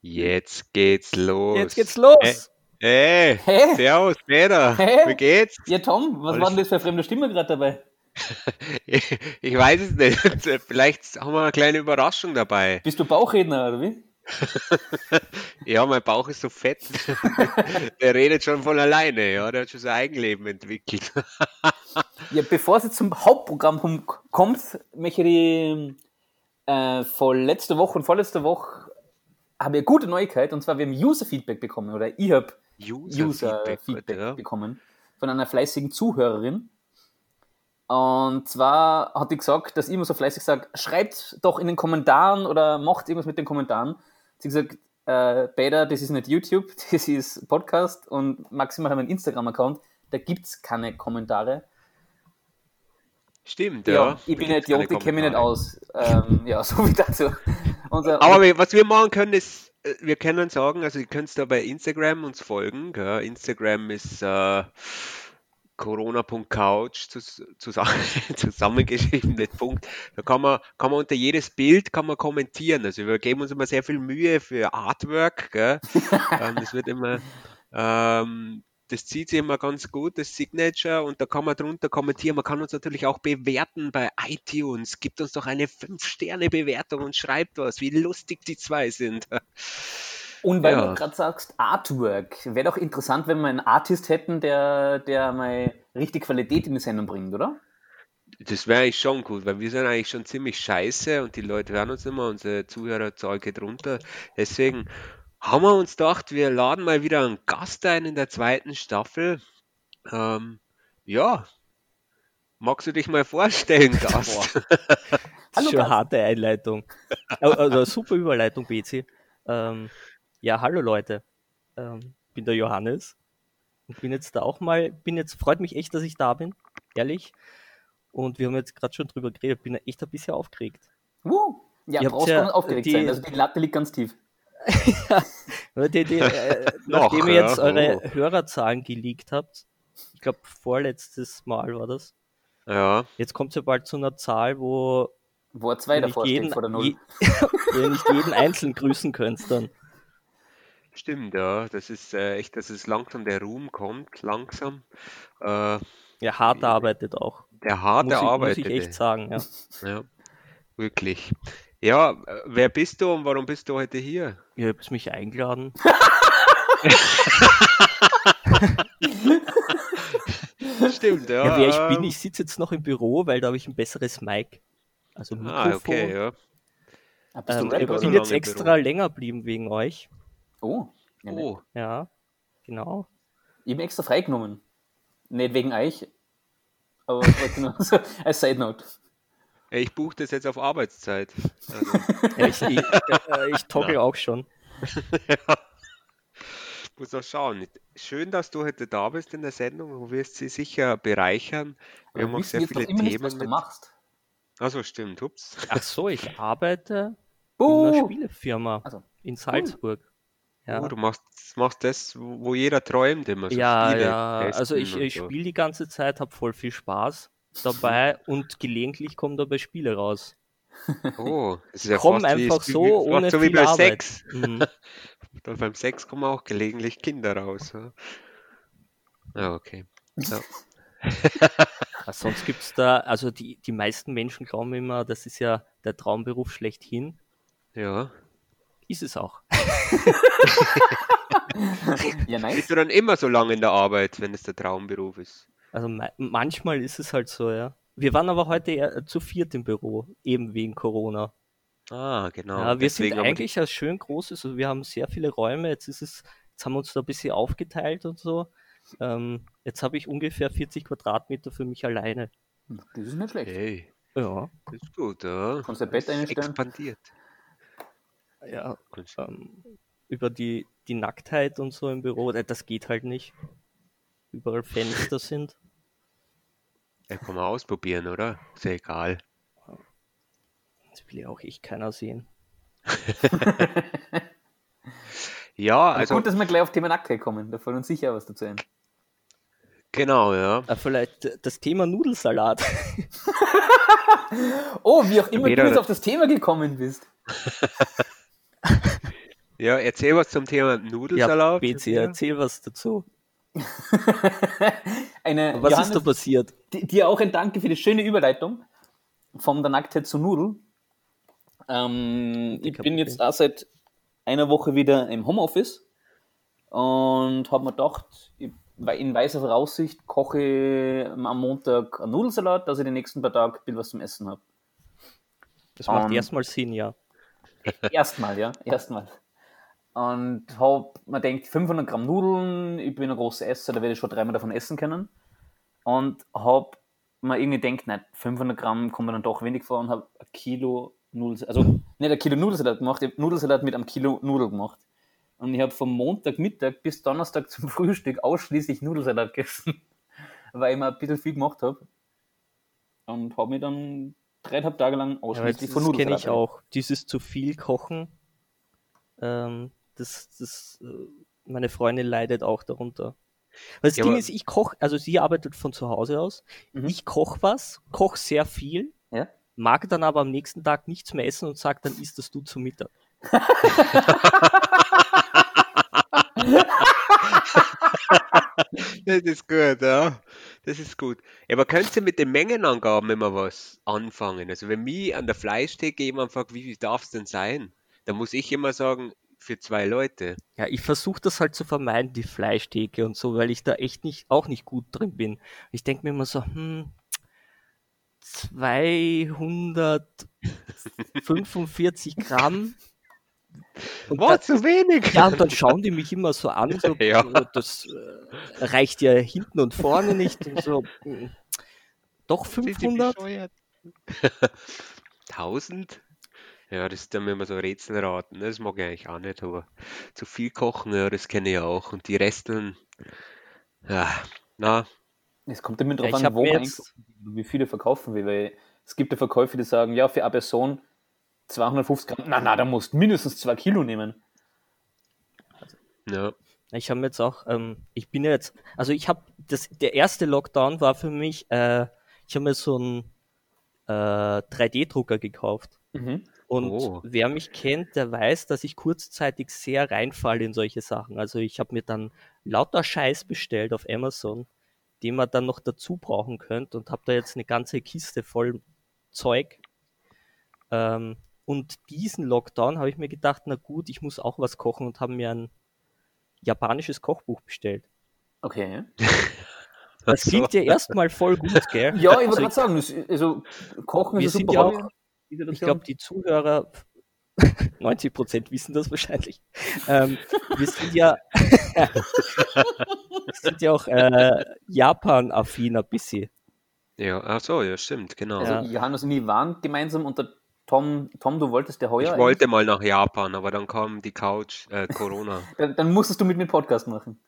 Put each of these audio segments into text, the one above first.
Jetzt geht's los. Jetzt geht's los. Hey, Hä? servus, Peter. Hä? Wie geht's? Ja, Tom, was Alles- war denn das für eine fremde Stimme gerade dabei? Ich, ich weiß es nicht. Vielleicht haben wir eine kleine Überraschung dabei. Bist du Bauchredner oder wie? Ja, mein Bauch ist so fett. Der redet schon von alleine, ja. Der hat schon sein Eigenleben entwickelt. Ja, bevor es jetzt zum Hauptprogramm kommt, möchte ich äh, vor letzter Woche und vorletzter Woche habe ich eine gute Neuigkeit und zwar wir haben User-Feedback bekommen oder ich habe User-Feedback User-Feedback, ja. bekommen von einer fleißigen Zuhörerin. Und zwar hat die gesagt, dass ich immer so fleißig sage, schreibt doch in den Kommentaren oder macht irgendwas mit den Kommentaren. Sie hat gesagt, äh, Peter, das ist nicht YouTube, das ist Podcast und maximal haben wir einen Instagram-Account, da gibt es keine Kommentare. Stimmt, Ja, ja. ich bin Idiot, ich kenne mich nicht aus. Ähm, ja, so wie dazu. Unser, Aber wir- was wir machen können, ist, äh, wir können sagen, also ihr könnt da bei Instagram uns folgen. Gell? Instagram ist äh, corona.couch zus zusammen, zusammengeschrieben, nicht Punkt. Da kann man, kann man unter jedes Bild kann man kommentieren. Also wir geben uns immer sehr viel Mühe für Artwork. Gell? ähm, das wird immer, ähm, das zieht sich immer ganz gut, das Signature, und da kann man drunter kommentieren. Man kann uns natürlich auch bewerten bei iTunes. Gibt uns doch eine 5-Sterne-Bewertung und schreibt was, wie lustig die zwei sind. Und weil Ja. du gerade sagst, Artwork, wäre doch interessant, wenn wir einen Artist hätten, der, der mal richtig Qualität in die Sendung bringt, oder? Das wäre eigentlich schon gut, weil wir sind eigentlich schon ziemlich scheiße und die Leute hören uns immer, unsere Zuhörerzahl geht runter. Deswegen haben wir uns gedacht, wir laden mal wieder einen Gast ein in der zweiten Staffel. Ähm, ja, magst du dich mal vorstellen, Gast? Hallo, Schon Gast. harte Einleitung. Also super Überleitung, BC. Ähm, ja, hallo Leute. Ähm, bin der Johannes und bin jetzt da auch mal, bin jetzt, freut mich echt, dass ich da bin, ehrlich. Und wir haben jetzt gerade schon drüber geredet, bin echt ein bisschen aufgeregt. Uh, ja, brauchst ja aufgeregt die- sein. Also die Latte liegt ganz tief. Weil Die, die, äh, Noch, nachdem ihr ja, jetzt eure oh. Hörerzahlen geleakt habt, ich glaube vorletztes Mal war das, Ja, jetzt kommt es ja bald zu einer Zahl, wo Wo er zwei davor jeden, vor der Null. je, wo ihr nicht jeden einzeln grüßen könnt dann. stimmt, ja. Das ist äh, echt, dass es langsam der Ruhm kommt, langsam. Äh, Ja, hart arbeitet auch. der harte Muss ich, muss Arbeit. ich echt sagen, ja. Ja, wirklich. Ja, äh, wer bist du und warum bist du heute hier? Ihr habt mich eingeladen. Stimmt, ja. Ja, wer ich bin, ähm, ich sitze jetzt noch im Büro, weil da habe ich ein besseres Mic. Also Mikrofon. Ah, okay, ja. Ah, Ähm, ich bin jetzt extra Büro. länger geblieben wegen euch. Oh, ja. Oh, Ja, genau. Ich habe extra freigenommen. Nicht wegen euch, aber nur so als Side Note. Ich buche das jetzt auf Arbeitszeit. Also, Ja, ich ich, äh, ich toggle auch schon. muss auch schauen. Schön, dass du heute da bist in der Sendung. Du wirst sie sicher bereichern. Wir haben auch sehr jetzt viele immer nicht, Themen was du machst. Achso, stimmt. Ups. Ach so, ich arbeite in Buh! einer Spielefirma Also, in Salzburg. Ja, Oh, du machst, machst das, wo jeder träumt immer. So ja, Spiele ja. Also ich, ich so. spiele die ganze Zeit, habe voll viel Spaß dabei und gelegentlich kommen dabei Spiele raus. Oh, das ist ja Komm fast wie, einfach wie, so, wie, ohne so wie viel bei Arbeit. Sex. Mhm. Dann beim Sex kommen auch gelegentlich Kinder raus. Ja, ja okay. Ja, Sonst gibt es da, also die, die meisten Menschen glauben immer, das ist ja der Traumberuf schlechthin. ja. Ist es auch. ja, nice. Bist du dann immer so lange in der Arbeit, wenn es der Traumberuf ist? Also ma manchmal ist es halt so, ja. Wir waren aber heute eher zu viert im Büro, eben wegen Corona. Ah, genau. ja, wir sind deswegen aber eigentlich ein schön großes, also wir haben sehr viele Räume, jetzt ist es, jetzt haben wir uns da ein bisschen aufgeteilt und so. Ähm, jetzt habe ich ungefähr 40 Quadratmeter für mich alleine. Das ist nicht schlecht. Hey, Ja, das ist gut, ja. Kannst du ein Bett einstellen? Expandiert. ja, ähm, über die, die Nacktheit und so im Büro, äh, das geht halt nicht. Überall Fenster sind. Ja, kann man ausprobieren, oder? Ist ja egal. Das will ja auch echt keiner sehen. Ja, Also also, gut, dass wir gleich auf Thema Nacktheit kommen. Da fällt uns sicher was dazu ein. genau, ja. Ah, vielleicht das Thema Nudelsalat. Oh, wie auch immer Jeder- du jetzt auf das Thema gekommen bist. Ja, erzähl was zum Thema Ja, Nudelsalat. BC, erzähl was dazu. Eine Was Johannes, ist da passiert? di- dir auch ein Danke für die schöne Überleitung von der Nacktheit zu Nudel. Ähm, ich bin jetzt auch seit einer Woche wieder im Homeoffice und habe mir gedacht, in weiser Voraussicht koche ich am Montag einen Nudelsalat, dass ich die nächsten paar Tage ein was zum Essen habe. Das macht Ähm, erstmal Sinn, ja. Erstmal, ja, erstmal. Und hab mir denkt 500 Gramm Nudeln, ich bin ein großer Esser, da werde ich schon dreimal davon essen können. Und hab mir irgendwie denkt, nein, 500 Gramm kommen dann doch wenig vor und hab ein Kilo Nudelsalat, also nicht ein Kilo Nudelsalat gemacht, ich hab Nudelsalat mit einem Kilo Nudel gemacht. Und ich habe vom Montagmittag bis Donnerstag zum Frühstück ausschließlich Nudelsalat gegessen, weil ich mir ein bisschen viel gemacht habe. Und habe mich dann dreieinhalb Tage lang Ja, weil ausschließlich das von kenne Nudelsalat ich auch. Dieses zu viel Kochen, ähm, das, das, äh, meine Freundin leidet auch darunter. Weil das Ja, Ding ist, ich koche, also sie arbeitet von zu Hause aus. Mhm. Ich koche was, koche sehr viel, Ja? mag dann aber am nächsten Tag nichts mehr essen und sagt, dann isst das du zu Mittag. Das ist gut, ja. Das ist gut. Ja, aber könnt ihr mit den Mengenangaben immer was anfangen? Also wenn mich an der Fleischtheke jemand fragt, wie viel darf es denn sein? Dann muss ich immer sagen, für zwei Leute. Ja, ich versuche das halt zu vermeiden, die Fleischtheke und so, weil ich da echt nicht, auch nicht gut drin bin. Ich denke mir immer so, hm, 245 Gramm. Und War zu wenig. Ja, und dann schauen die mich immer so an, so, Ja. das äh, reicht ja hinten und vorne nicht. Und so, mm, doch Sind Sie 500? bescheuert? 1000? Ja, das ist dann immer so Rätselraten. ne? Das mag ich eigentlich auch nicht, aber zu viel kochen, ja, das kenne ich auch. Und die Resteln, ja, na, Es kommt immer Ja, darauf ich an, wo jetzt- wie viele verkaufen will, weil es gibt ja Verkäufe, die sagen, ja, für eine Person 250 Gramm, na, na, da musst du mindestens zwei Kilo nehmen. ja. Ich habe jetzt auch, ähm, ich bin ja jetzt, also ich habe, das, der erste Lockdown war für mich, äh, ich habe mir so einen äh, 3D-Drucker gekauft. Mhm. Und Oh. wer mich kennt, der weiß, dass ich kurzzeitig sehr reinfalle in solche Sachen. Also ich habe mir dann lauter Scheiß bestellt auf Amazon, den man dann noch dazu brauchen könnte und habe da jetzt eine ganze Kiste voll Zeug. Ähm, und diesen Lockdown habe ich mir gedacht, na gut, ich muss auch was kochen und habe mir ein japanisches Kochbuch bestellt. Okay. Das klingt ja erstmal voll gut, gell? Ja, ich Also wollte gerade sagen, also Kochen Wir ist sind super ja auch-. Ich glaube, die Zuhörer, 90 Prozent wissen das wahrscheinlich. Ähm, wir sind ja, wir sind ja auch äh, Japan-affin ein bisschen. Ja, ach so, ja, stimmt, genau. also ja. Johannes und ich waren gemeinsam und der Tom, Tom, du wolltest ja heuer. Ich wollte mal nach Japan, aber dann kam die Couch, äh, Corona. Dann, dann musstest du mit mir einen Podcast machen.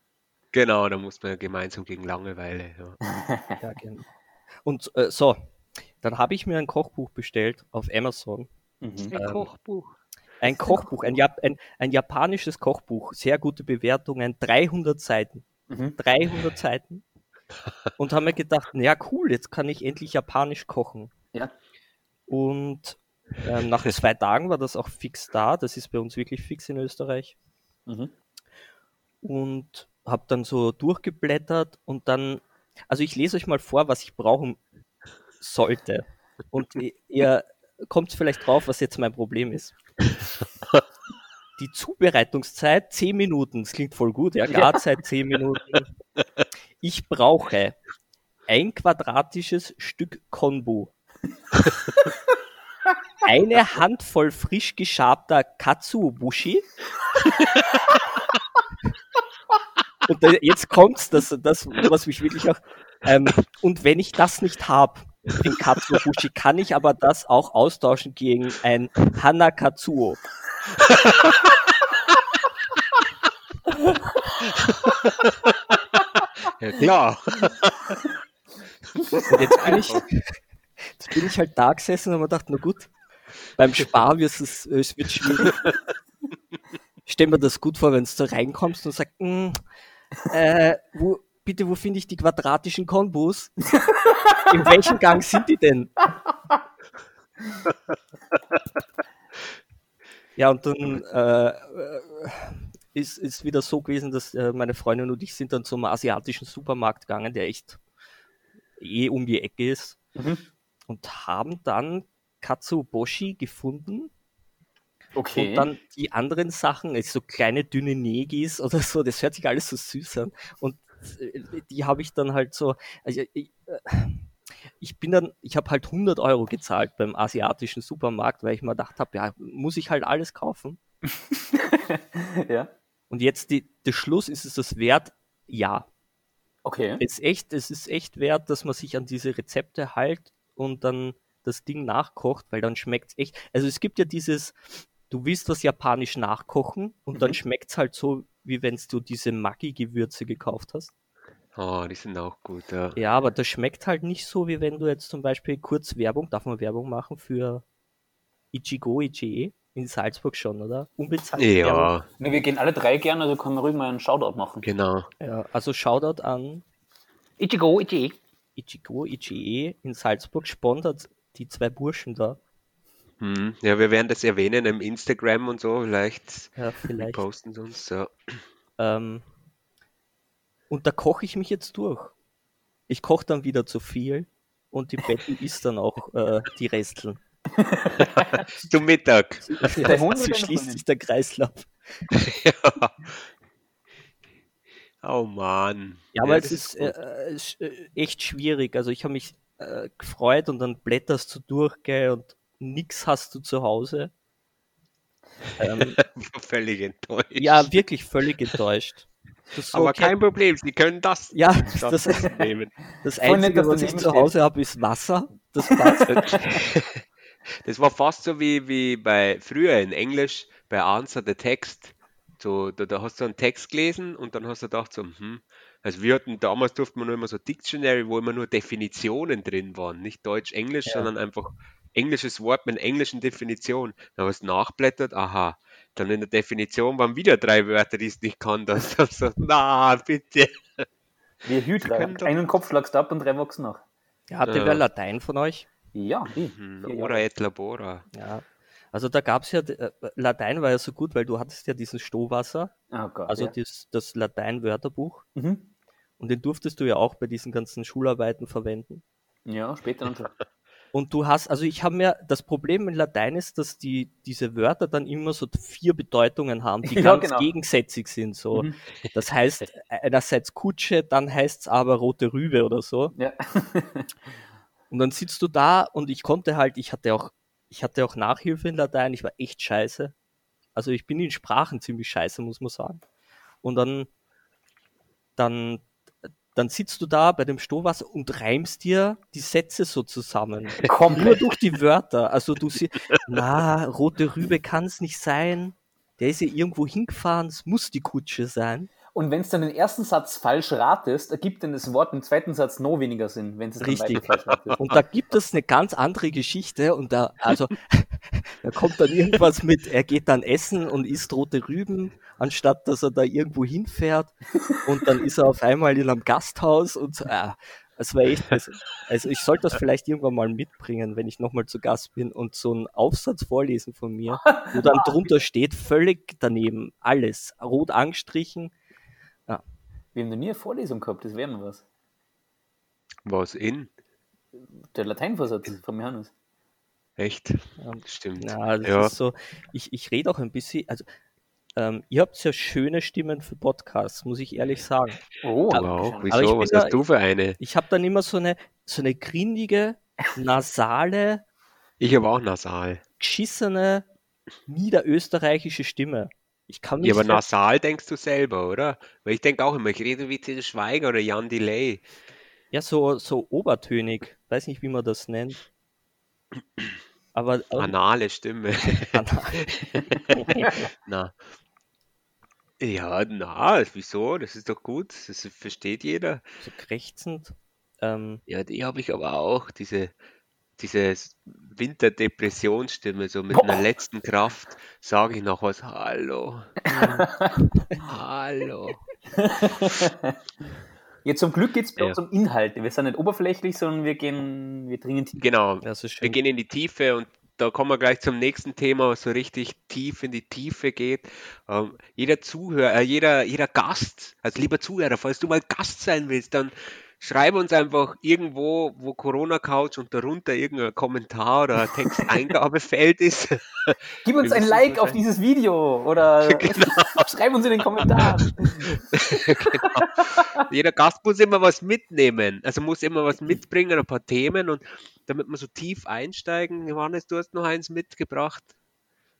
Genau, da muss man ja gemeinsam gegen Langeweile. Ja. Ja, genau. Und äh, so, dann habe ich mir ein Kochbuch bestellt auf Amazon. Mhm. Ähm, Kochbuch. Ein Kochbuch, ein, Jap ein, ein japanisches Kochbuch, sehr gute Bewertungen, 300 Seiten. Mhm. 300 Seiten. Und haben mir gedacht, ja cool, jetzt kann ich endlich japanisch kochen. Ja. Und ähm, nach zwei Tagen war das auch fix da. Das ist bei uns wirklich fix in Österreich. Mhm. Und habe dann so durchgeblättert und dann, also ich lese euch mal vor, was ich brauchen sollte. Und ihr kommt vielleicht drauf, was jetzt mein Problem ist. Die Zubereitungszeit 10 Minuten, das klingt voll gut, ja, Garzeit 10 Minuten. Ich brauche ein quadratisches Stück Konbu, eine Handvoll frisch geschabter Katsuobushi. Und jetzt kommt's, das, das, was mich wirklich auch. Ähm, und wenn ich das nicht habe, den Katsuobushi, kann ich aber das auch austauschen gegen ein Hanakatsuo. Ja, klar. Und jetzt bin ich, jetzt bin ich halt da gesessen und habe mir gedacht, na gut, beim Spar wird es, es wird schwierig. Ich stell mir das gut vor, wenn du da reinkommst und sagst, "Mm, äh, wo, bitte, wo finde ich die quadratischen Kombos? In welchem Gang sind die denn? Ja, und dann äh, ist, ist wieder so gewesen, dass äh, meine Freundin und ich sind dann zum asiatischen Supermarkt gegangen, der echt eh um die Ecke ist. Mhm. Und haben dann Katsuboshi gefunden. Okay. Und dann die anderen Sachen, also so kleine dünne Negis oder so, das hört sich alles so süß an. Und die habe ich dann halt so, also ich, ich bin dann, ich habe halt 100 Euro gezahlt beim asiatischen Supermarkt, weil ich mir gedacht habe, ja, muss ich halt alles kaufen. ja. Und jetzt die, der Schluss ist es das wert? Ja. Okay. Es ist echt, es ist echt wert, dass man sich an diese Rezepte hält und dann das Ding nachkocht, weil dann schmeckt es echt. Also es gibt ja dieses, du willst was japanisch nachkochen und dann Mhm. schmeckt es halt so, wie wenn du diese Maggi-Gewürze gekauft hast. Oh, die sind auch gut, ja. Ja, aber das schmeckt halt nicht so, wie wenn du jetzt zum Beispiel kurz Werbung, darf man Werbung machen für Ichigo Ichie in Salzburg schon, oder? Unbezahlte Werbung. Ja, Ne, wir gehen alle drei gerne, also können wir ruhig mal einen Shoutout machen. genau. Ja, also Shoutout an Ichigo, Ichi. Ichigo Ichie in Salzburg, sponsert die zwei Burschen da. Hm. Ja, wir werden das erwähnen im Instagram und so, vielleicht Ja, vielleicht. posten sie uns. Ja. Ähm, und da koche ich mich jetzt durch. Ich koche dann wieder zu viel und die Betty isst dann auch äh, die Resteln. Zum Mittag. Der Hund so schließt sich der Kreislauf. ja. Oh Mann. Ja, aber es das ist, gut. äh, es ist äh, echt schwierig. Also ich habe mich äh, gefreut und dann blätterst du durch, gell, und nix hast du zu Hause. Ähm, völlig enttäuscht. ja, wirklich völlig enttäuscht. So, aber okay, kein Problem, Sie können das Ja, das, das nehmen. das Einzige, was ich zu Hause habe, ist Wasser. Das passt. Das war fast so wie, wie bei früher in Englisch bei Answer the Text. So, da, da hast du einen Text gelesen und dann hast du gedacht, so, hm, also wir hatten damals durfte man nur immer so Dictionary, wo immer nur Definitionen drin waren, nicht Deutsch-Englisch, Ja. sondern einfach englisches Wort mit englischen Definitionen. Dann hast du nachblättert, aha, dann in der Definition waren wieder drei Wörter, die es nicht kanntest. Dann so, na, bitte. Wir können doch- Einen Kopf schlagst ab und drei wachsen nach. Ja, hatte Ja. wer Latein von euch? Ja, ich. Hm, Ora Jahre. et labora. Ja. Also da gab es ja, äh, Latein war ja so gut, weil du hattest ja diesen Stohwasser, Oh Gott. also ja. das, das Latein-Wörterbuch. Mhm. Und den durftest du ja auch bei diesen ganzen Schularbeiten verwenden. ja, später dann schon. Und du hast, also ich habe mir, das Problem in Latein ist, dass die, diese Wörter dann immer so vier Bedeutungen haben, die Ja, ganz genau. gegensätzig sind. So. Mhm. Das heißt, einerseits Kutsche, dann heißt es aber rote Rübe oder so. Ja. Und dann sitzt du da und ich konnte halt, ich hatte auch, ich hatte auch Nachhilfe in Latein, ich war echt scheiße. Also ich bin in Sprachen ziemlich scheiße, muss man sagen. Und dann, dann, dann sitzt du da bei dem Stohwasser und reimst dir die Sätze so zusammen. Nur Komplett. durch die Wörter. Also du siehst, na, rote Rübe kann es nicht sein. Der ist ja irgendwo hingefahren, es muss die Kutsche sein. Und wenn es dann den ersten Satz falsch ratest, ergibt dann das Wort im zweiten Satz noch weniger Sinn, wenn es dann Richtig. falsch ratest. Und da gibt es eine ganz andere Geschichte und da, also, da kommt dann irgendwas mit, er geht dann essen und isst rote Rüben, anstatt dass er da irgendwo hinfährt und dann ist er auf einmal in einem Gasthaus und so, ah, es war echt, also, also ich sollte das vielleicht irgendwann mal mitbringen, wenn ich nochmal zu Gast bin und so einen Aufsatz vorlesen von mir, wo dann drunter steht, völlig daneben, alles, rot angestrichen, Wir haben noch nie eine Vorlesung gehabt, das wäre mal was. Was in? Der Lateinversatz von Johannes. Echt? Ja. Stimmt. Ja, das Ja. ist so. Ich, ich rede auch ein bisschen, also ähm, ihr habt ja schöne Stimmen für Podcasts, muss ich ehrlich sagen. Oh, Wow, Aber ich wieso? Was da- hast du für eine? Ich habe dann immer so eine, so eine grindige, nasale, Ich habe auch nasal. geschissene, niederösterreichische Stimme. Ich kann mich Ja, aber nasal denkst du selber, oder? Weil ich denke auch immer, ich rede wie Till Schweiger oder Jan Delay. ja so, so obertönig. Weiß nicht, wie man das nennt. Aber aber- Anale Stimme. Na. Ja, na, wieso? Das ist doch gut. Das versteht jeder. so krächzend. Ähm, Ja, die habe ich aber auch. Diese, diese Winterdepressionsstimme, so mit Boah. einer letzten Kraft sage ich noch was. Hallo. Hallo. Ja, zum Glück geht es bei Ja. uns um Inhalte. Wir sind nicht oberflächlich, sondern wir gehen, wir dringen tief. Genau. das ist Wir schön. gehen in die Tiefe und da kommen wir gleich zum nächsten Thema, was so richtig tief in die Tiefe geht. Ähm, jeder Zuhörer, äh, jeder, jeder Gast, also lieber Zuhörer, falls du mal Gast sein willst, dann schreib uns einfach irgendwo, wo Corona Couch und darunter irgendein Kommentar oder Texteingabefeld ist. Gib uns ein Like auf dieses Video oder Genau. schreib uns in den Kommentaren. genau. Jeder Gast muss immer was mitnehmen, also muss immer was mitbringen, ein paar Themen und damit wir so tief einsteigen, Johannes, du hast noch eins mitgebracht.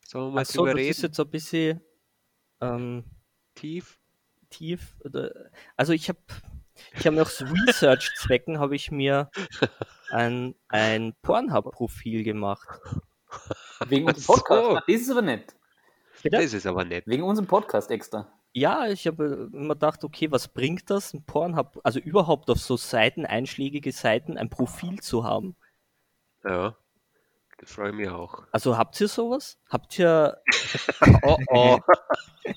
Sollen wir mal Achso, drüber das ist reden? jetzt ein bisschen ähm, Tief? tief. Oder, also ich habe ich habe noch zu Research-Zwecken habe ich mir ein, ein Pornhub-Profil gemacht. Wegen unserem so. Podcast. Na, Das ist aber nett. Bitte? Das ist aber nett. Wegen unserem Podcast extra. Ja, ich habe immer gedacht, okay, was bringt das, ein Pornhub, also überhaupt auf so Seiten, einschlägige Seiten, ein Profil zu haben? Ja, das freue ich mich auch. Also habt ihr sowas? Habt ihr, Oh oh.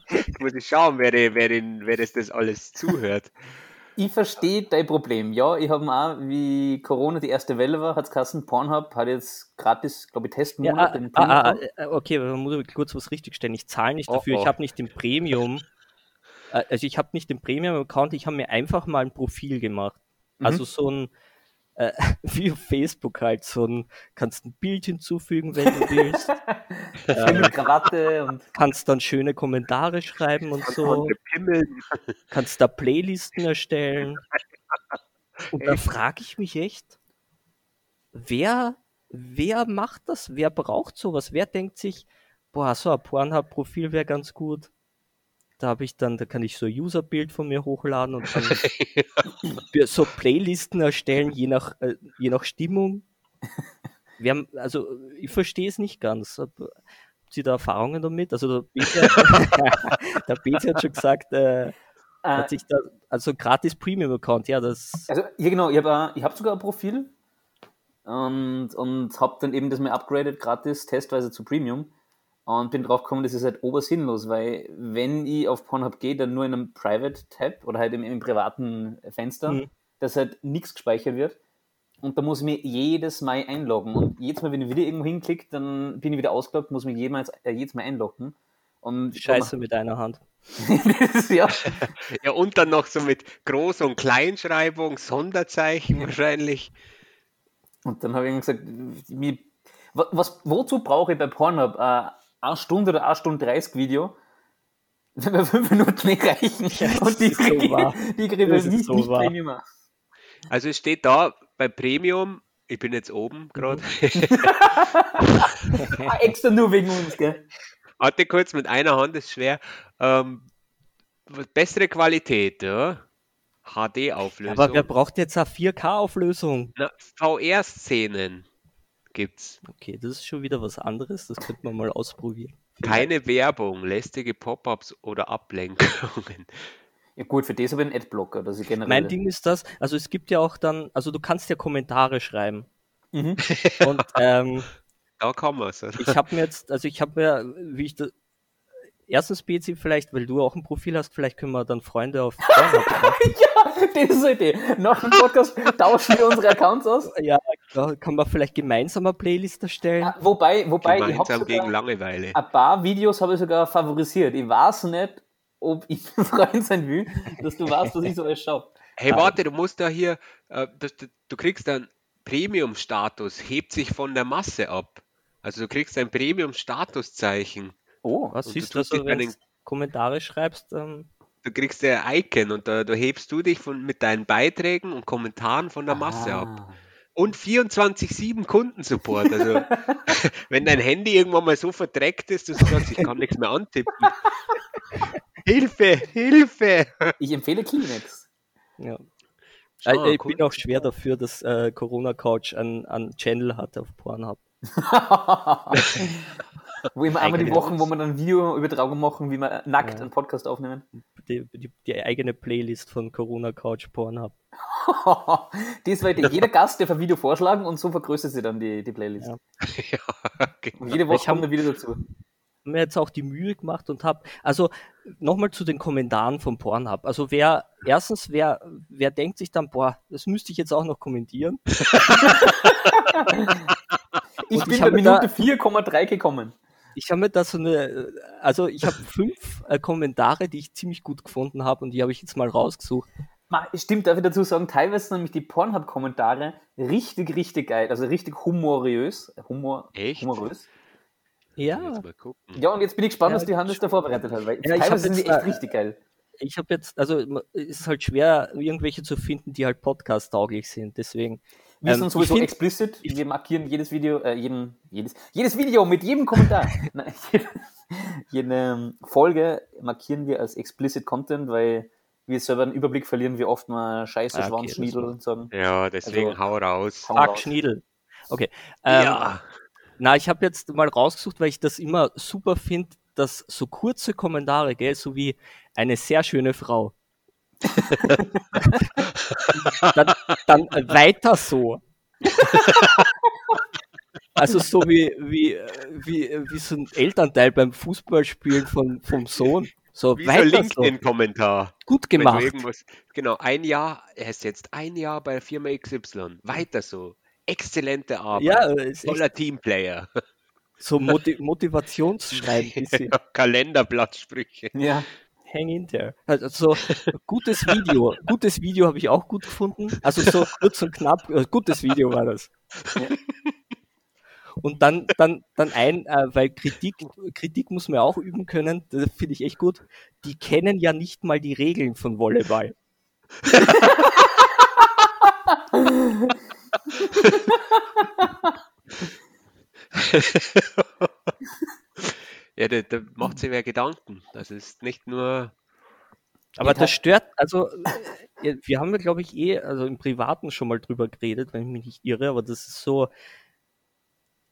Jetzt muss ich schauen, wer, wer, den, wer das, das alles zuhört. Ich verstehe dein Problem. Ja, ich habe auch, wie Corona die erste Welle war, hat es Kassen Pornhub, hat jetzt gratis, glaube ich, ja, Testmonat. ah, im ah, ah, Premium. ah, okay, da muss ich kurz was richtigstellen. Ich zahle nicht Oh, dafür, oh. ich habe nicht den Premium, äh, also ich habe nicht den Premium-Account, ich habe mir einfach mal ein Profil gemacht. Mhm. Also so ein, äh, wie auf Facebook halt, so ein, kannst ein Bild hinzufügen, wenn du willst, Schön mit Krawatte und kannst dann schöne Kommentare schreiben und so, Pimmeln. kannst da Playlisten erstellen. Und da frage ich mich echt, wer, wer macht das? Wer braucht sowas? Wer denkt sich, boah, so ein Pornhub-Profil wäre ganz gut. Da habe ich dann, da kann ich so ein User-Bild von mir hochladen und dann wir so Playlisten erstellen, je nach, äh, je nach Stimmung. Wir haben, also ich verstehe es nicht ganz. Hab, habt ihr da Erfahrungen damit? Also der Peter, der Peter hat schon gesagt, äh, äh, hat sich da, also gratis Premium-Account, ja, das Also, ja genau, ich habe ich hab sogar ein Profil und, und habe dann eben das mal upgraded, gratis, testweise zu Premium und bin drauf gekommen, das ist halt obersinnlos, weil wenn ich auf Pornhub gehe, dann nur in einem Private-Tab oder halt im, im privaten Fenster, Mhm. dass halt nichts gespeichert wird und da muss ich mir jedes Mal einloggen und jedes Mal, wenn ich wieder irgendwo hinklicke, dann bin ich wieder ausgeloggt, muss mich jedes, äh, jedes Mal einloggen und Scheiße mit einer Hand. ist, ja, Ja, und dann noch so mit Groß- und Kleinschreibung, Sonderzeichen wahrscheinlich. Und dann habe ich ihm gesagt, wie, wa- was, wozu brauche ich bei Pornhub äh, eine Stunde oder eine Stunde 30 Video, wenn mir fünf Minuten nicht reichen Ja, und die so die kriege Das ich ist nicht, so nicht wahr. Premium. Also es steht da bei Premium, ich bin jetzt oben gerade, Ah, extra nur wegen uns, gell? hatte kurz mit einer Hand, ist schwer. Ähm, bessere Qualität, ja. HD-Auflösung. Aber wer braucht jetzt eine 4K-Auflösung? Na, VR-Szenen gibt's. Okay, das ist schon wieder was anderes, das könnte man mal ausprobieren. Keine Werbung, lästige Pop-ups oder Ablenkungen. Ja gut, für das habe ich einen Adblocker, dass ich generell... Mein Ding ist das, also es gibt ja auch dann, also du kannst ja Kommentare schreiben. Mhm. Und ähm, Da kann man's. oder? ich habe mir jetzt, also ich habe mir, wie ich da, erstens BC vielleicht, weil du auch ein Profil hast, vielleicht können wir dann Freunde auf Pornhub machen. das ist eine Idee. Nach dem Podcast tauschen wir unsere Accounts aus. Ja, da kann man vielleicht gemeinsam eine Playlist erstellen. Ah, Wobei, wobei ich Gemeinsam gegen sogar Langeweile. ein paar Videos habe ich sogar favorisiert. Ich weiß nicht, ob ich ein Freund sein will, dass du weißt, dass ich so alles schaue. Hey, warte, du musst da hier, äh, du, du kriegst einen Premium-Status, hebt sich von der Masse ab. Also du kriegst ein Premium-Statuszeichen. Oh, Was und du siehst du, tust also, wenn du Kommentare schreibst, ähm, Du kriegst ein Icon und da, da hebst du dich von, mit deinen Beiträgen und Kommentaren von der Masse ab. Und 24-7 Kundensupport. Also, wenn dein Handy irgendwann mal so verdreckt ist, dass du sagst, ich kann nichts mehr antippen. Hilfe, Hilfe! Ich empfehle Kleenex. ja. Schau, Äh, ich cool. bin auch schwer dafür, dass äh, Corona Couch einen, Channel hat auf Pornhub. wo immer einmal die Wochen, wo wir dann Videoübertragung machen, wie wir nackt Ja. einen Podcast aufnehmen. Die, die, die eigene Playlist von Corona Couch Pornhub. das wird jeder Gast darf ein Video vorschlagen und so vergrößert sie dann die, die Playlist. Ja. ja, genau. Und jede Woche Ich hab- kommt ein Video dazu. Hab mir jetzt auch die Mühe gemacht und habe, also nochmal zu den Kommentaren von Pornhub. Also wer, erstens, wer, wer denkt sich dann, boah, das müsste ich jetzt auch noch kommentieren. Ich Ich Und bin ich bei Minute da- 4,3 gekommen. Ich habe mir da so eine, also ich habe fünf äh, Kommentare, die ich ziemlich gut gefunden habe und die habe ich jetzt mal rausgesucht. Stimmt, darf ich dazu sagen, teilweise sind nämlich die Pornhub-Kommentare richtig, richtig geil. Also richtig humorös. Humor, Echt? humorös. Ja, Jetzt mal gucken. Ja, und jetzt bin ich gespannt, Ja, was die Hannes da vorbereitet hat, weil Ja, teilweise sind die echt richtig geil. ich habe jetzt, also es ist halt schwer, irgendwelche zu finden, die halt podcast-tauglich sind. Deswegen, Wir ähm, sind sowieso find- explicit. Wir markieren jedes Video, äh, jeden, jedes, jedes Video mit jedem Kommentar. Nein, jede, jede ähm, Folge markieren wir als explicit Content, weil wir selber einen Überblick verlieren, wie oft man Scheiße, okay, Schwanz, Schniedel und sagen. Ja, deswegen Also- hau raus. Hau Fuck. Schniedel. Okay. Ähm, ja. Na, ich habe jetzt mal rausgesucht, weil ich das immer super finde, dass so kurze Kommentare, gell, so wie eine sehr schöne Frau. Dann, dann weiter so. Also so wie, wie, wie, wie so ein Elternteil beim Fußballspielen von, vom Sohn. So Wie weiter so. LinkedIn-Kommentar. Gut gemacht. Genau, ein Jahr, er ist jetzt ein Jahr bei der Firma XY. Weiter so. Exzellente Arbeit. Ja, Toller Teamplayer. so Moti Motivationsschreiben. bisschen. Kalenderblattsprüche. Ja, Hang in there. Also gutes Video. Gutes Video habe ich auch gut gefunden. Also so kurz und knapp. Äh, gutes Video war das. Ja. Und dann, dann, dann ein, äh, weil Kritik, Kritik muss man auch üben können, das finde ich echt gut. Die kennen ja nicht mal die Regeln von Volleyball. ja, da, da macht sich wer Gedanken. Das ist nicht nur. Aber das stört, also äh, wir haben ja, glaube ich, eh, also im Privaten schon mal drüber geredet, wenn ich mich nicht irre, aber das ist so,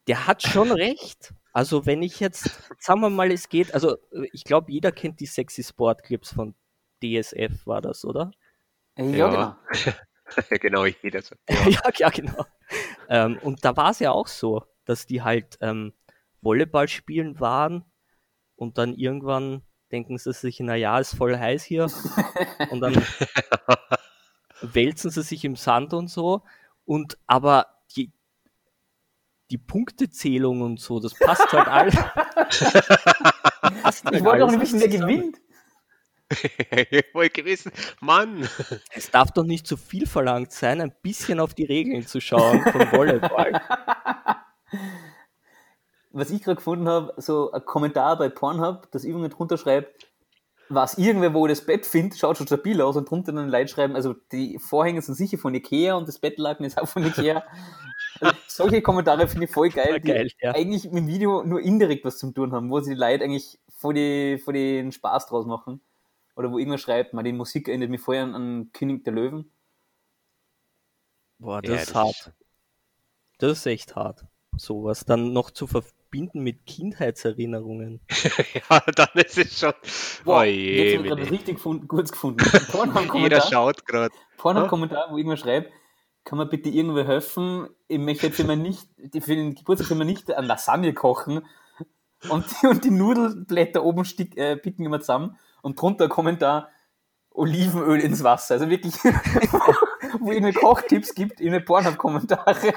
der hat schon recht. Also wenn ich jetzt, sagen wir mal, es geht, also äh, ich glaube, jeder kennt die Sexy Sport Clips von DSF, war das, oder? ja, Ja. genau. genau, jeder so. Ja, ja, genau. Ähm, und da war es ja auch so, dass die halt ähm, Volleyball spielen waren und dann irgendwann denken sie sich, na ja, ist voll heiß hier und dann wälzen sie sich im Sand und so und aber die die Punktezählung und so, das passt halt alles. passt Ich halt wollte auch alles nicht wissen, wer gewinnt. ich wollte wissen, Mann. Es darf doch nicht zu viel verlangt sein, ein bisschen auf die Regeln zu schauen vom Volleyball. Was ich gerade gefunden habe, so ein Kommentar bei Pornhub, das irgendwer drunter schreibt, was irgendwer, wo das Bett findet, schaut schon stabil aus und drunter dann Leute schreiben, also die Vorhänge sind sicher von Ikea und das Bettlaken ist auch von Ikea. Also solche Kommentare finde ich voll geil, die Geil, ja. eigentlich mit dem Video nur indirekt was zu tun haben, wo sie die Leute eigentlich vor, die, vor den Spaß draus machen. Oder wo irgendwer schreibt, man, die Musik erinnert mich vorher an, König der Löwen. Boah, das Ja, ist das hart. ist- Das ist echt hart. Sowas dann noch zu verbinden mit Kindheitserinnerungen. ja, dann ist es schon. Boah, oh jetzt je, habe ich gerade richtig gefunden, kurz gefunden. Jeder schaut gerade. Porno-Kommentar, wo irgendwer schreibt, kann man bitte irgendwer helfen? Ich möchte jetzt mein nicht, die- für den Geburtstag mein nicht eine Lasagne kochen und die, und die Nudelblätter oben stick, äh, picken immer zusammen und drunter ein Kommentar Olivenöl ins Wasser. Also wirklich, wo ihr mir Kochtipps gibt, in den Pornhub-Kommentare.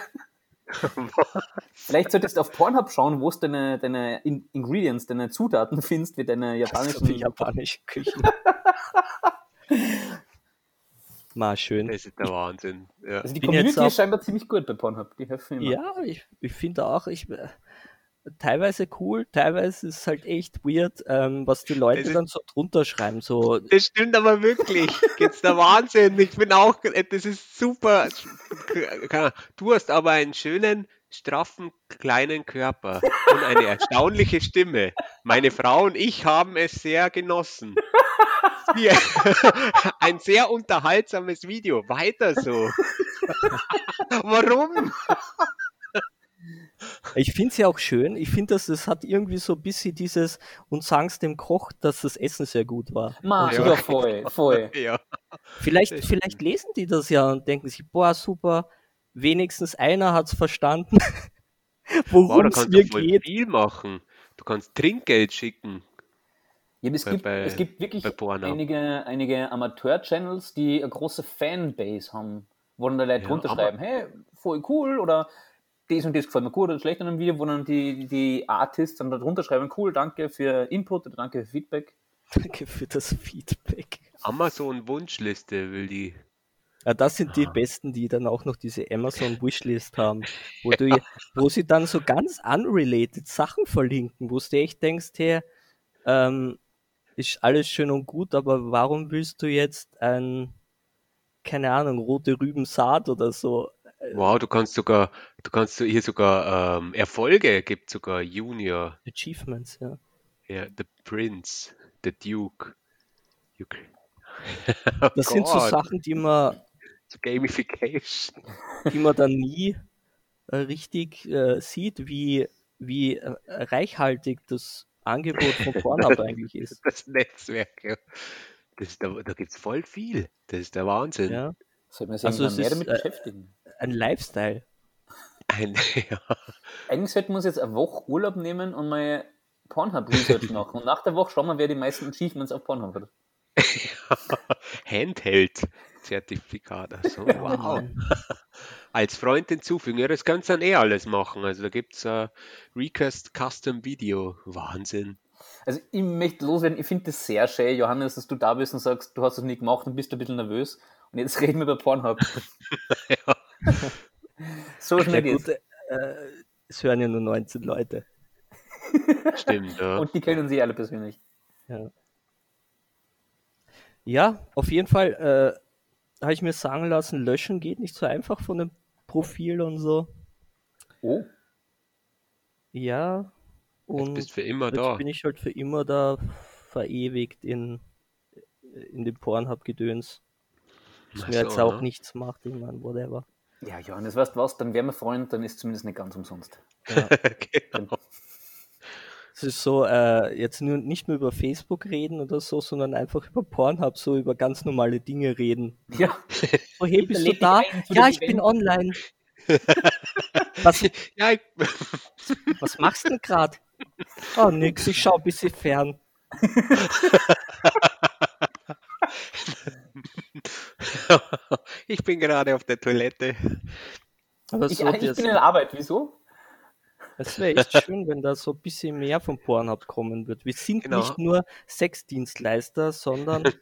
Vielleicht solltest du auf Pornhub schauen, wo du deine, deine In Ingredients, deine Zutaten findest, wie deine japanischen die japanische Küche. Mal schön. Das ist der Wahnsinn. Ja. Also die bin Community ist scheinbar ziemlich gut bei Pornhub. Die helfen immer. Ja, ich, ich finde auch, ich äh, teilweise cool, teilweise ist es halt echt weird, ähm, was die Leute ist- dann so drunter schreiben. So, Das stimmt aber wirklich. Jetzt der Wahnsinn. Ich bin auch, das ist super. Du hast aber einen schönen, straffen, kleinen Körper und eine erstaunliche Stimme. Meine Frau und ich haben es sehr genossen. Hier, ein sehr unterhaltsames Video. Weiter so. Warum? Ich finde es ja auch schön. Ich finde, dass es hat irgendwie so ein bisschen dieses und sag's dem Koch, dass das Essen sehr gut war. Ma, Ja. ja. voll, voll. Ja. Vielleicht, vielleicht lesen die das ja und denken sich, boah, super, wenigstens einer hat's verstanden, Wow, worum es kannst mir geht. viel machen. Du kannst Trinkgeld schicken. Ja, es, Bei- gibt, bei- es gibt wirklich einige, einige Amateur-Channels, die eine große Fanbase haben, wo dann die Leute Ja, drunter aber- schreiben, hey, voll cool oder das und das gefällt mir gut oder schlecht an einem Video, wo dann die, die Artists dann darunter schreiben, cool, danke für Input oder danke für Feedback. Danke für das Feedback. Amazon Wunschliste will die. Ja, das sind die besten, die dann auch noch diese Amazon Wishlist haben, wo du, wo sie dann so ganz unrelated Sachen verlinken, wo du echt denkst, hey, ähm, ist alles schön und gut, aber warum willst du jetzt ein, keine Ahnung, rote Rübensaat oder so? Wow, du kannst sogar, du kannst hier sogar ähm, Erfolge, gibt sogar Junior. Achievements, ja. Ja, The Prince, The Duke. Oh das sind so Sachen, die man, so Gamification. die man dann nie äh, richtig äh, sieht, wie, wie äh, reichhaltig das Angebot von Pornhub eigentlich ist. Das Netzwerk, ja. Das ist, da da gibt es voll viel. Das ist der Wahnsinn. Ja. Sollte man sich Also mehr ist, damit äh, beschäftigen. Ein Lifestyle. Ein, ja. Eigentlich sollten wir uns jetzt eine Woche Urlaub nehmen und mal Pornhub-Research machen. Und nach der Woche schauen wir, wer die meisten Achievements auf Pornhub hat. Handheld-Zertifikat. Also, wow. Als Freund hinzufügen. Ja, das kannst du dann eh alles machen. Also da gibt es äh, Recast Custom Video. Wahnsinn. Also ich möchte loswerden, ich finde das sehr schön, Johannes, dass du da bist und sagst, du hast das nie gemacht und bist ein bisschen nervös. Und jetzt reden wir über Pornhub. ja. So Ja schnell gut, äh, es hören ja nur 19 Leute. Stimmt, ja. Und die kennen sie alle persönlich. Ja, ja auf jeden Fall äh, habe ich mir sagen lassen, löschen geht nicht so einfach von dem Profil und so. Oh, Ja, Jetzt und bist für immer jetzt da. bin ich halt für immer da verewigt in, in dem Pornhub-Gedöns. Das mir jetzt so, auch ne? nichts macht, ich meine, whatever. Ja, Johannes, weißt du was, dann wären wir Freunde, dann ist zumindest nicht ganz umsonst. genau. Es ist so, äh, jetzt nur nicht nur über Facebook reden oder so, sondern einfach über Pornhub, so über ganz normale Dinge reden. Ja, Oh, hey, bist du da? Ja, ich bin online. Was, Ja, ich, was machst du denn gerade? Oh, nix, ich schau ein bisschen fern. ich bin gerade auf der Toilette. Aber ich, so, ich bin in Arbeit, wieso? das wäre echt schön, wenn da so ein bisschen mehr von Pornhub kommen wird. Wir sind Genau. nicht nur Sexdienstleister, sondern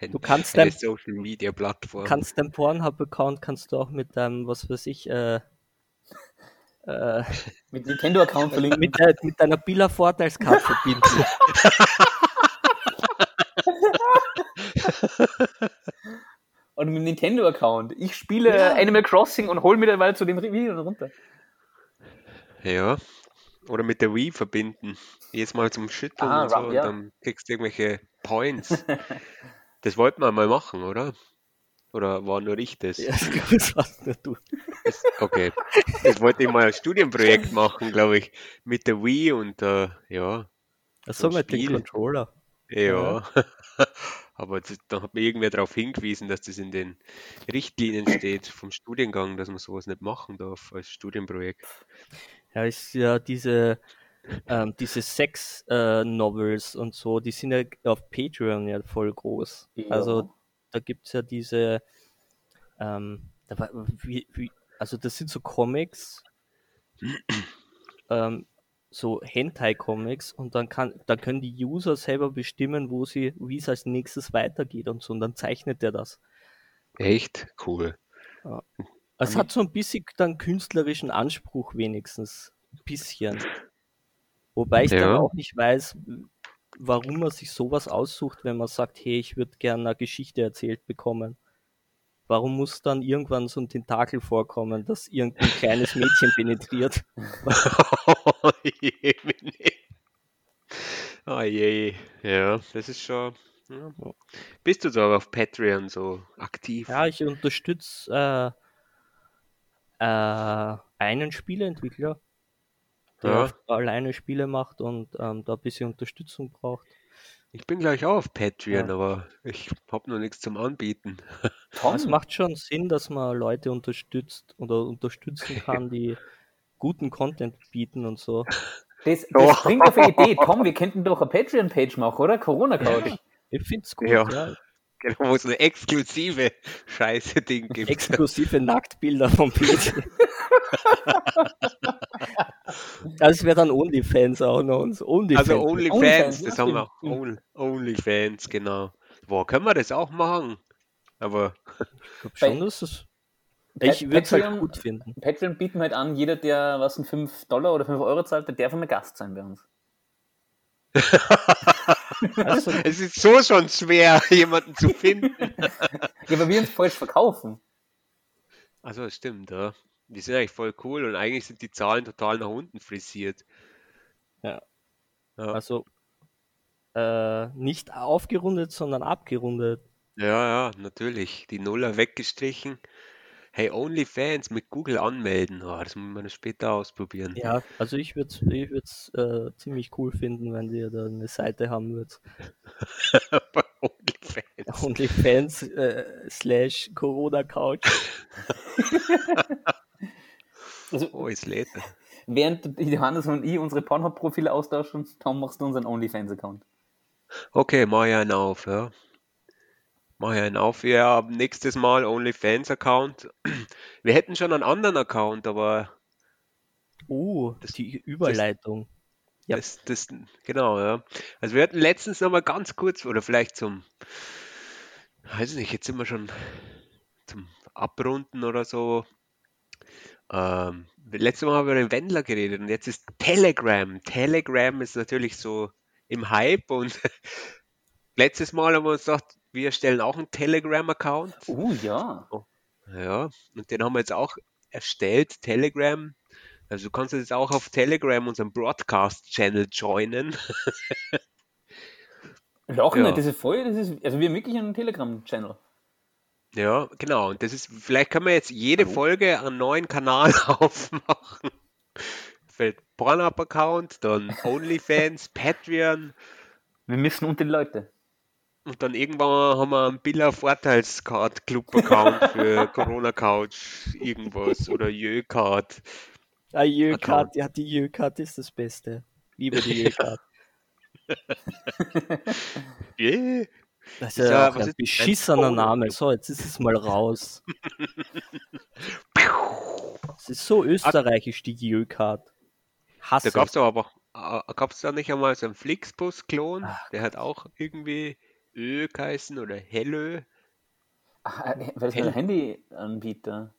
du kannst Eine dein, Social Media Plattform. kannst dein Pornhub-Account kannst du auch mit deinem, was weiß ich, äh, äh, Mit Nintendo-Account verlinken. mit, mit deiner Billa-Vorteilskarte verbinden. Und mit dem Nintendo-Account. Ich spiele Ja. Animal Crossing und hol mir derweil zu dem Video runter. Ja. Oder mit der Wii verbinden. Jedes Mal zum Schütteln Ah, und so ra- und ja. dann kriegst du irgendwelche Points. das wollten wir mal machen, oder? Oder war nur ich das? ja, das warst nur du. das okay. Das wollte ich mal als Studienprojekt machen, glaube ich. Mit der Wii und äh, ja. Achso, ein mit dem. Controller. Ja. Aber das, da hat mir irgendwer darauf hingewiesen, dass das in den Richtlinien steht vom Studiengang, dass man sowas nicht machen darf als Studienprojekt. Ja, ist ja diese, ähm, diese Sex-Novels und so, die sind ja auf Patreon ja voll groß. Ja. Also da gibt's ja diese, ähm, da war, wie, wie, also das sind so Comics, ähm, so Hentai-Comics und dann kann, dann können die User selber bestimmen, wo sie, wie es als nächstes weitergeht und so und dann zeichnet der das. Echt? Cool. Es hat so ein bisschen dann künstlerischen Anspruch wenigstens. Ein bisschen. Wobei ich dann Ja. auch nicht weiß, warum man sich sowas aussucht, wenn man sagt, hey, ich würde gerne eine Geschichte erzählt bekommen. Warum muss dann irgendwann so ein Tentakel vorkommen, das irgendein kleines Mädchen penetriert? oh je, oh je. Ja, das ist schon. Ja. Bist du so auf Patreon so aktiv? Ja, ich unterstütze äh, äh, einen Spieleentwickler, der Ja. alleine Spiele macht und ähm, da ein bisschen Unterstützung braucht. Ich bin gleich auch auf Patreon, Ja. aber ich habe noch nichts zum Anbieten. Es macht schon Sinn, dass man Leute unterstützt oder unterstützen kann, die guten Content bieten und so. das, das Oh. bringt auf eine Idee. Tom, wir könnten doch eine Patreon-Page machen, oder? Corona-Couch. Ich find's gut, Ja. ja. Genau, wo es eine exklusive Scheiße Ding gibt. Exklusive Nacktbilder vom PC. das wäre dann OnlyFans auch noch. Uns. OnlyFans. Also OnlyFans, OnlyFans, das haben wir. Only, OnlyFans, genau. Boah, können wir das auch machen? Aber ich glaube schon, dass es. Ich würde es halt gut finden. Patreon bieten halt an, jeder, der was in 5 Dollar oder 5 Euro zahlt, der darf einmal Gast sein bei uns. Also, es ist so schon schwer, jemanden zu finden. Ja, aber wir uns falsch verkaufen. Also, das stimmt, ja. Die sind eigentlich voll cool und eigentlich sind die Zahlen total nach unten frisiert. Ja. Ja, also äh, nicht aufgerundet, sondern abgerundet. ja, ja, natürlich. Die Nuller weggestrichen. Hey, OnlyFans mit Google anmelden. Oh, das muss man später ausprobieren. Ja, also ich würde es ich würd's, äh, ziemlich cool finden, wenn ihr da eine Seite haben würdet. Bei OnlyFans. OnlyFans äh, slash Corona Couch. Also, Oh, es lädt. während Johannes und ich unsere Pornhub-Profile austauschen, dann machst du unseren OnlyFans-Account. Okay, mach ich einen auf, ja. Mach ich einen auf. Wir haben nächstes Mal OnlyFans-Account. Wir hätten schon einen anderen Account, aber Oh, die Überleitung. Ja. das, das, genau, ja. Also wir hatten letztens noch mal ganz kurz, oder vielleicht zum, weiß nicht, jetzt sind wir schon zum Abrunden oder so. Ähm, letztes Mal haben wir über den Wendler geredet und jetzt ist Telegram. Telegram ist natürlich so im Hype und letztes Mal haben wir uns gedacht, wir erstellen auch einen Telegram-Account. Uh, ja. Ja, und den haben wir jetzt auch erstellt, Telegram. Also du kannst jetzt auch auf Telegram unseren Broadcast-Channel joinen. Lachen Ja. ist voll, das ist, also wir haben wirklich einen Telegram-Channel. Ja, genau. Und das ist, vielleicht können wir jetzt jede Hallo? Folge einen neuen Kanal aufmachen. Den Pornhub-Account, dann OnlyFans, Patreon Wir müssen unter die Leute. Und dann irgendwann haben wir einen Billa Vorteilscard Club-Account für Corona Couch, irgendwas oder Jö-Card. Ah, Jöcard, Account. ja, die Jöcard ist das Beste. Liebe die Jöcard. Yeah. Das ist Ja, ja ein beschissener? Name. So, jetzt ist es mal raus. Es ist so österreichisch, die. Da Hasse. gab es aber, äh, gab es da nicht einmal so einen Flixbus-Klon? Der hat auch irgendwie Ö geheißen oder Hellö. Ach, äh, weil ist ein Handyanbieter.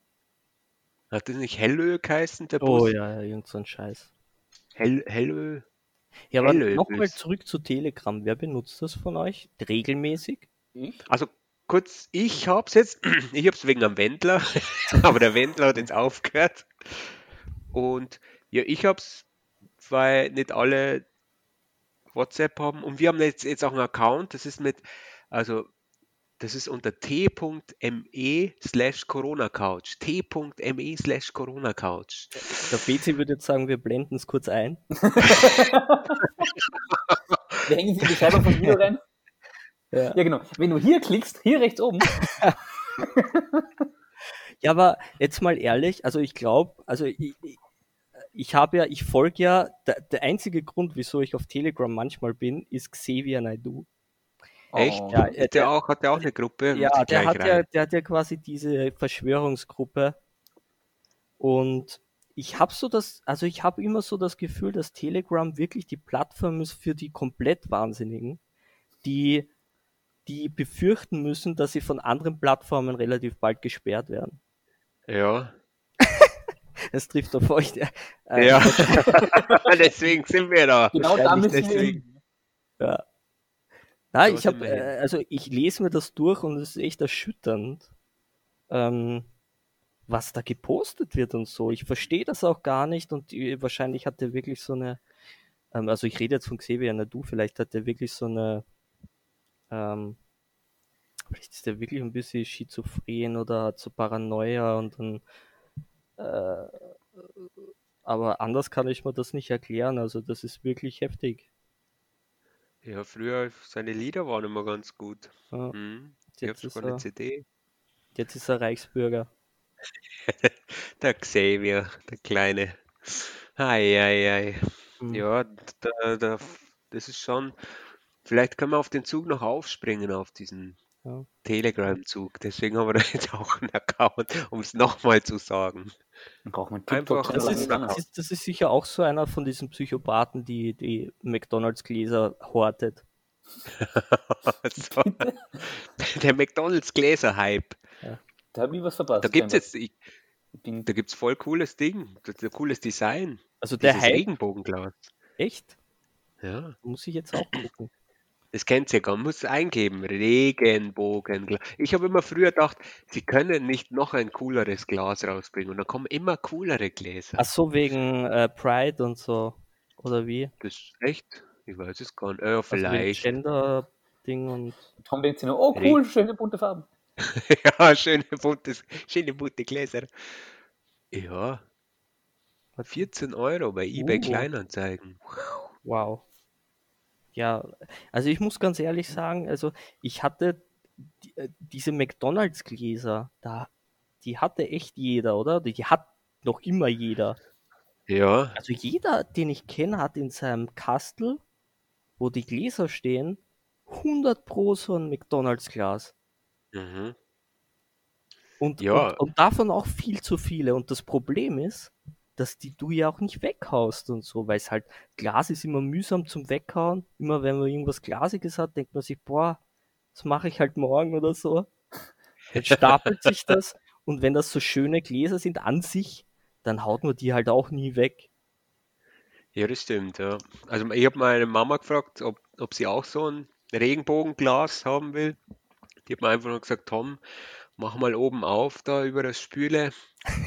Hat das nicht Hellö geheißen, der Oh Bus? ja, ja, irgend so ein Scheiß. Hell, Hellö? Ja, aber Hello, nochmal zurück zu Telegram. Wer benutzt das von euch? Regelmäßig? Ich? Also kurz, ich hab's jetzt, ich hab's wegen am Wendler, aber der Wendler hat jetzt aufgehört. Und ja, ich hab's, weil nicht alle WhatsApp haben. Und wir haben jetzt, jetzt auch einen Account, das ist mit, also das ist unter t.me slash Corona Couch. t.me slash Corona Couch. Der PC würde jetzt sagen, wir blenden es kurz ein. Wir hängen in die Beschreibung vom Video rein. Ja. Ja, genau. Wenn du hier klickst, hier rechts oben, Ja, aber jetzt mal ehrlich, also ich glaube, also ich, ich, habe ja, ich folge ja, der, der einzige Grund, wieso ich auf Telegram manchmal bin, ist Xavier Naidu. Echt? Ja, Hat der- der auch, hat der auch eine Gruppe? Ja, der hat rein. ja, der hat ja quasi diese Verschwörungsgruppe. Und ich habe so das, also ich habe immer so das Gefühl, dass Telegram wirklich die Plattform ist für die komplett Wahnsinnigen, die, die befürchten müssen, dass sie von anderen Plattformen relativ bald gesperrt werden. Ja. Das trifft auf euch. Äh, Ja. Deswegen sind wir da. genau da müssen wir deswegen. Ja. Nein, So ich habe, äh, also ich lese mir das durch und es ist echt erschütternd, ähm, was da gepostet wird und so. Ich verstehe das auch gar nicht und die, wahrscheinlich hat der wirklich so eine, ähm, also ich rede jetzt von Xavier Nadu, vielleicht hat der wirklich so eine, ähm, vielleicht ist der wirklich ein bisschen schizophren oder hat so Paranoia und dann, äh, aber anders kann ich mir das nicht erklären. Also das ist wirklich heftig. Ja, früher seine Lieder waren immer ganz gut. Ja. Hm. Ich habe Jetzt ist sogar eine er- CD. Jetzt ist er Reichsbürger. Der Xavier, der Kleine. Ei, ei, ei. Mhm. Ja, da, da, das ist schon. Vielleicht können wir auf den Zug noch aufspringen, auf diesen Ja. Telegram-Zug. Deswegen haben wir da jetzt auch einen Account, um es nochmal zu sagen. Dann TikTok. Das Ja, ist, ja. das, ist, das ist sicher auch so einer von diesen Psychopathen, die die McDonalds-Gläser hortet. so. Der McDonalds-Gläser-Hype. Da habe ich was verpasst. Da gibt es jetzt, ich, da gibt's voll cooles Ding, das ist ein cooles Design. Also der Dieses Hype, Regenbogenglas. echt? Ja, Muss ich jetzt auch gucken. Das kennt ihr gar, man muss eingeben, Regenbogenglas. Ich habe immer früher gedacht, sie können nicht noch ein cooleres Glas rausbringen und dann kommen immer coolere Gläser. Ach so, wegen äh, Pride und so. Oder wie? Das ist echt, ich weiß es gar nicht, Also wegen vielleicht. Gender-Ding und. Tom denkt sich nur, oh cool, schöne bunte Farben. ja, schöne buntes, schöne bunte Gläser. Ja, 14 Euro bei eBay Uh. Kleinanzeigen. Wow. Ja, also ich muss ganz ehrlich sagen, also ich hatte die, äh, diese McDonalds-Gläser, da, die hatte echt jeder, oder? Die hat noch immer jeder. Ja, Also jeder, den ich kenne, hat in seinem Kastel, wo die Gläser stehen, 100 pro so ein McDonalds-Glas. mhm. Und, Ja. und, und davon auch viel zu viele. Und das Problem ist, dass die du ja auch nicht weghaust und so, weil es halt, Glas ist immer mühsam zum Weghauen. Immer wenn man irgendwas Glasiges hat, denkt man sich, boah, das mache ich halt morgen oder so. Dann stapelt sich das und wenn das so schöne Gläser sind an sich, dann haut man die halt auch nie weg. Ja, das stimmt, ja. Also ich habe meine Mama gefragt, ob, ob sie auch so ein Regenbogenglas haben will. Die hat mir einfach nur gesagt, Tom, mach mal oben auf da über das Spüle.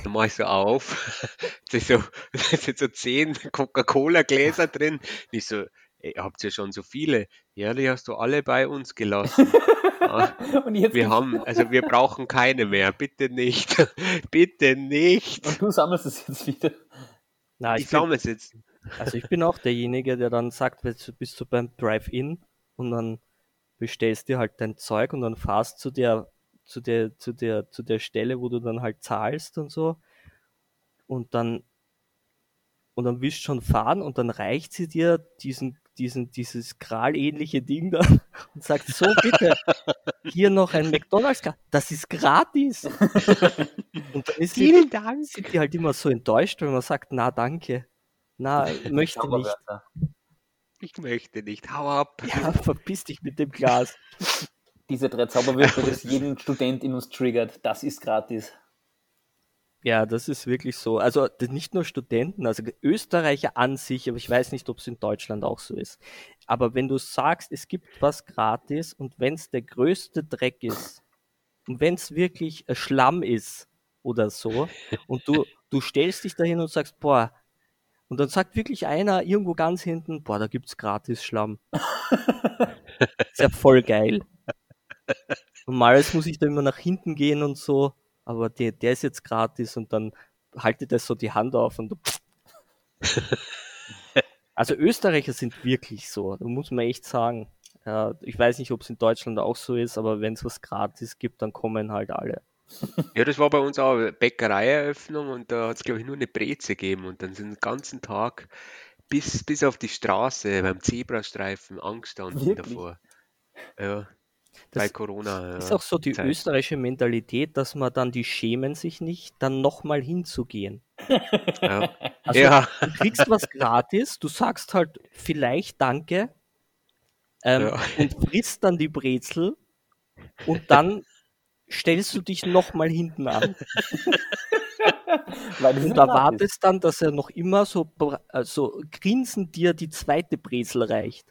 Dann mach ich so auf. Da ist so, sind so zehn Coca-Cola-Gläser drin. Ich so, ey, habt ihr schon so viele? Ja, die hast du alle bei uns gelassen. Ah, Und jetzt Wir haben, also wir brauchen keine mehr. Bitte nicht. Bitte nicht. und du sammelst es jetzt wieder. Na, Ich ich bin, sammle es jetzt. also ich bin auch derjenige, der dann sagt, bist du beim Drive-In und dann bestellst dir halt dein Zeug und dann fahrst zu der, zu der, zu der, zu der Stelle, wo du dann halt zahlst und so. Und dann, und dann willst du schon fahren und dann reicht sie dir diesen, diesen, dieses Kral-ähnliche Ding da und sagt, so bitte, hier noch ein McDonalds, das ist gratis. Und dann ist sie, Dank. sind die halt immer so enttäuscht, wenn man sagt, na danke, na, möchte nicht. Ich möchte nicht. Hau ab. Ja, verpiss dich mit dem Glas. Diese drei Zauberwörter, das jeden Student in uns triggert, das ist gratis. Ja, das ist wirklich so. Also nicht nur Studenten, also Österreicher an sich, aber ich weiß nicht, ob es in Deutschland auch so ist. Aber wenn du sagst, es gibt was gratis und wenn es der größte Dreck ist und wenn es wirklich Schlamm ist oder so und du, du stellst dich dahin und sagst, boah, und dann sagt wirklich einer irgendwo ganz hinten, boah, da gibt's gratis Schlamm. ist ja voll geil. Normalerweise muss ich da immer nach hinten gehen und so, aber der, der ist jetzt gratis und dann haltet er so die Hand auf und du Also Österreicher sind wirklich so, da muss man echt sagen. Ja, ich weiß nicht, ob es in Deutschland auch so ist, aber wenn es was gratis gibt, dann kommen halt alle. Ja, das war bei uns auch eine Bäckereieröffnung und da hat es, glaube ich, nur eine Breze gegeben und dann sind den ganzen Tag bis, bis auf die Straße beim Zebrastreifen angestanden Wirklich? davor. Ja, Das bei Corona. Ist Ja. auch so die Zeit. österreichische Mentalität, dass man dann, die schämen sich nicht, dann nochmal hinzugehen. Ja. Also ja, du kriegst was gratis, du sagst halt vielleicht Danke ähm, Ja. und frisst dann die Brezel und dann stellst du dich nochmal hinten an. Und sind da gratis. wartest dann, dass er noch immer so, bra- also grinsend dir die zweite Brezel reicht.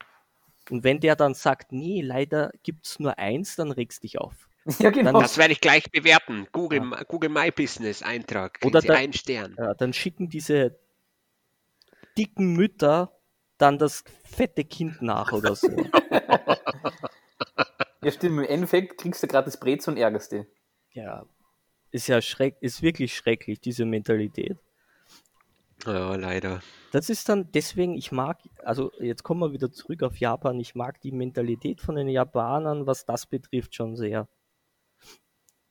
Und wenn der dann sagt, nee, leider gibt's nur eins, dann regst dich auf. Ja, genau. Dann- das werde ich gleich bewerten. Google, Google My Business Eintrag. Kriegen Oder Sie da- einen Stern. Ja, dann schicken diese dicken Mütter dann das fette Kind nach oder so. Ja, stimmt. Im Endeffekt kriegst du gratis Brez und ärgerst dich. ja, ist ja schreck, ist wirklich schrecklich, diese Mentalität. Ja, leider. Das ist dann, deswegen, ich mag, also jetzt kommen wir wieder zurück auf Japan, ich mag die Mentalität von den Japanern, was das betrifft, schon sehr.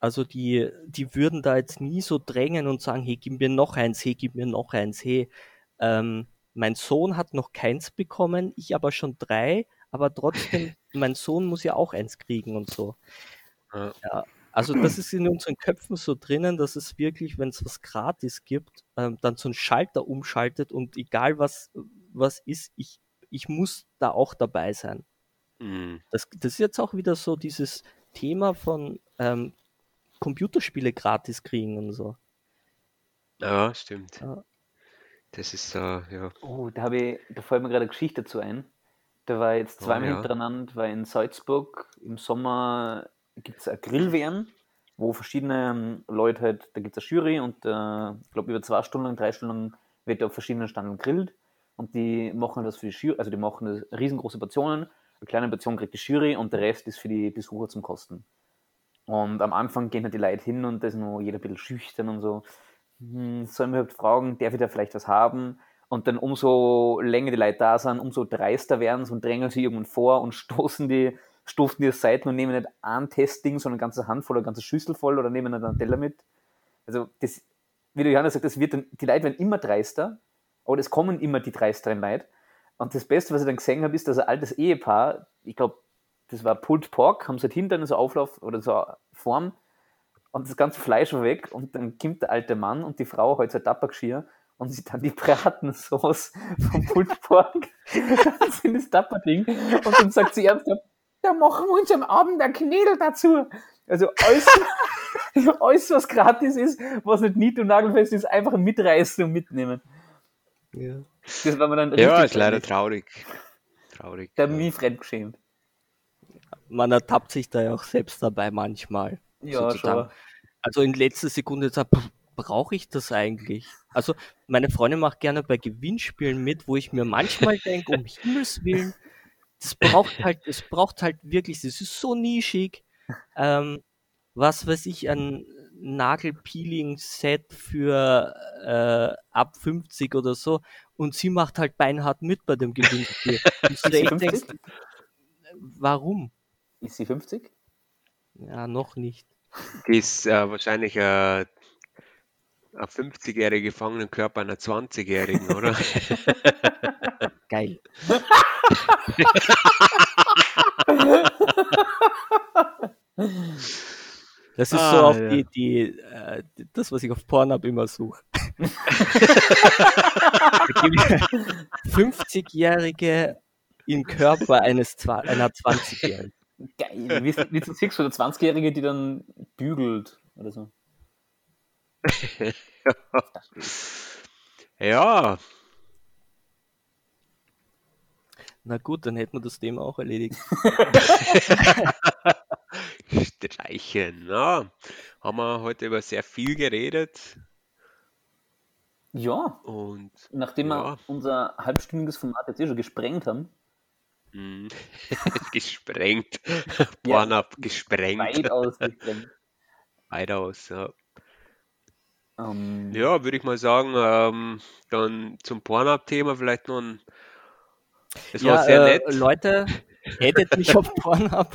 Also die, die würden da jetzt nie so drängen und sagen, hey, gib mir noch eins, hey, gib mir noch eins, hey, ähm, mein Sohn hat noch keins bekommen, ich aber schon drei, aber trotzdem, mein Sohn muss ja auch eins kriegen und so. Ja. Ja, also das ist in unseren Köpfen so drinnen, dass es wirklich, wenn es was gratis gibt, ähm, dann so einen Schalter umschaltet und egal was, was ist, ich, ich muss da auch dabei sein. Mhm. Das, das ist jetzt auch wieder so dieses Thema von ähm, Computerspiele gratis kriegen und so. Ja, stimmt. Ja. Das ist, äh, ja. Oh, da habe ich, da fällt mir gerade eine Geschichte dazu ein. Da war jetzt Oh, zweimal ja. hintereinander, war in Salzburg im Sommer gibt es eine Grill-WM, wo verschiedene ähm, Leute halt, da gibt es eine Jury und äh, ich glaube über zwei Stunden drei Stunden wird auf verschiedenen Standen grillt und die machen das für die Jury, also die machen das riesengroße Portionen, eine kleine Portion kriegt die Jury und der Rest ist für die Besucher zum Kosten. Und am Anfang gehen halt die Leute hin und da ist noch jeder ein bisschen schüchtern und so. Hm, sollen wir überhaupt fragen, darf ich da vielleicht was haben? Und dann umso länger die Leute da sind, umso dreister werden sie und drängen sie irgendwann vor und stoßen die, stufen die Seiten und nehmen nicht ein Testding, sondern eine ganze Handvoll oder eine ganze Schüssel voll oder nehmen dann einen Teller mit. Also das, wie der Johannes sagt, das wird dann, die Leute werden immer dreister, aber es kommen immer die dreisteren Leute. Und das Beste, was ich dann gesehen habe, ist, dass ein altes Ehepaar, ich glaube, das war Pulled Pork, haben sie halt hinten so Auflauf oder so Form und das ganze Fleisch war weg und dann kommt der alte Mann und die Frau halt so Tappergeschirr und sie dann die Bratensauce vom Pulled Pork in das Tapperding und dann sagt sie ernsthaft, da machen wir uns am Abend ein Knädel dazu. Also alles, alles, was gratis ist, was nicht nied- und nagelfest ist, einfach mitreißen und mitnehmen. Ja. Das war mir dann Ja, richtig ist leider traurig. Traurig. Da ja. habe ich fremdgeschämt. Man ertappt sich da ja auch selbst dabei manchmal. Ja, sozusagen. schon. Also in letzter Sekunde sagt, brauche ich das eigentlich? Also meine Freundin macht gerne bei Gewinnspielen mit, wo ich mir manchmal denke, um Himmels Willen, das braucht halt, es braucht halt wirklich, das ist so nischig. Ähm, was weiß ich, ein Nagelpeeling-Set für äh, ab 50 oder so und sie macht halt beinhart mit bei dem Gewinnspiel. Und du Ist sie echt 50? denkst, warum? Ist sie 50? Ja, noch nicht. Die ist äh, wahrscheinlich äh, eine 50-jährige Gefangenenkörper einer 20-jährigen, oder? Geil. Das ist so Ah, auf ja. die, die, äh, das, was ich auf Pornhub immer suche. 50-Jährige im Körper eines einer 20-Jährigen. Geil. Wie, wie du siehst, so eine 20-Jährige, die dann bügelt oder so. ja, Na gut, dann hätten wir das Thema auch erledigt. streichen. Ja, haben wir heute über sehr viel geredet Ja, und nachdem wir Ja. unser halbstündiges Format jetzt eh schon gesprengt haben, mh, gesprengt. Pornhub gesprengt. weitaus gesprengt. Weitaus, ja. Ähm, Ja, würde ich mal sagen, ähm, dann zum Pornhub-Thema vielleicht noch ein. Es war sehr äh, nett. Leute, hättet mich auf Pornhub.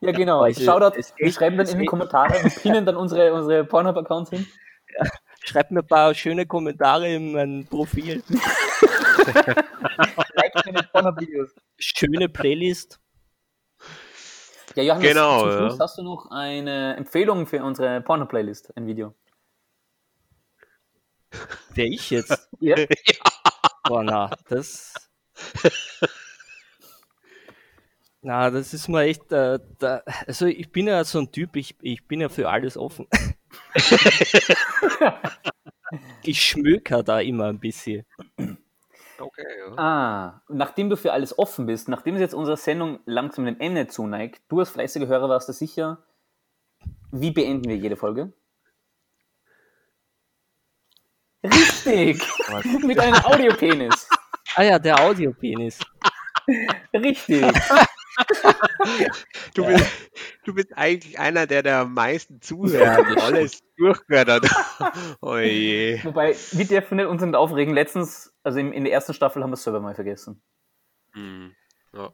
Ja, genau. Es- Shoutout. Wir schreiben dann in die Kommentare und pinnen dann unsere, unsere Pornhub-Accounts hin. Schreibt mir ein paar schöne Kommentare in mein Profil. Like meine Pornhub-Videos. Schöne Playlist. Ja, Johannes, Genau, zum ja. Schluss hast du noch eine Empfehlung für unsere Porno-Playlist, ein Video. Wer ich jetzt? Ja. Boah, na, das. Na, das ist mal echt. Äh, da, also, ich bin ja so ein Typ, ich, ich bin ja für alles offen. ich schmöker da immer ein bisschen. Okay, ja. Ah, nachdem du für alles offen bist, nachdem sich jetzt unsere Sendung langsam dem Ende zuneigt, du als fleißiger Hörer warst du sicher, wie beenden wir jede Folge? Richtig! Mit einem Audiopenis. Ah ja, der Audiopenis. Richtig. Du, bist, du bist eigentlich einer, der der meisten zuhört und alles durchgehört hat. Oh je. Wobei, wir dürfen nicht uns nicht aufregen. Letztens, also in, in der ersten Staffel haben wir es selber mal vergessen. Hm, Ja.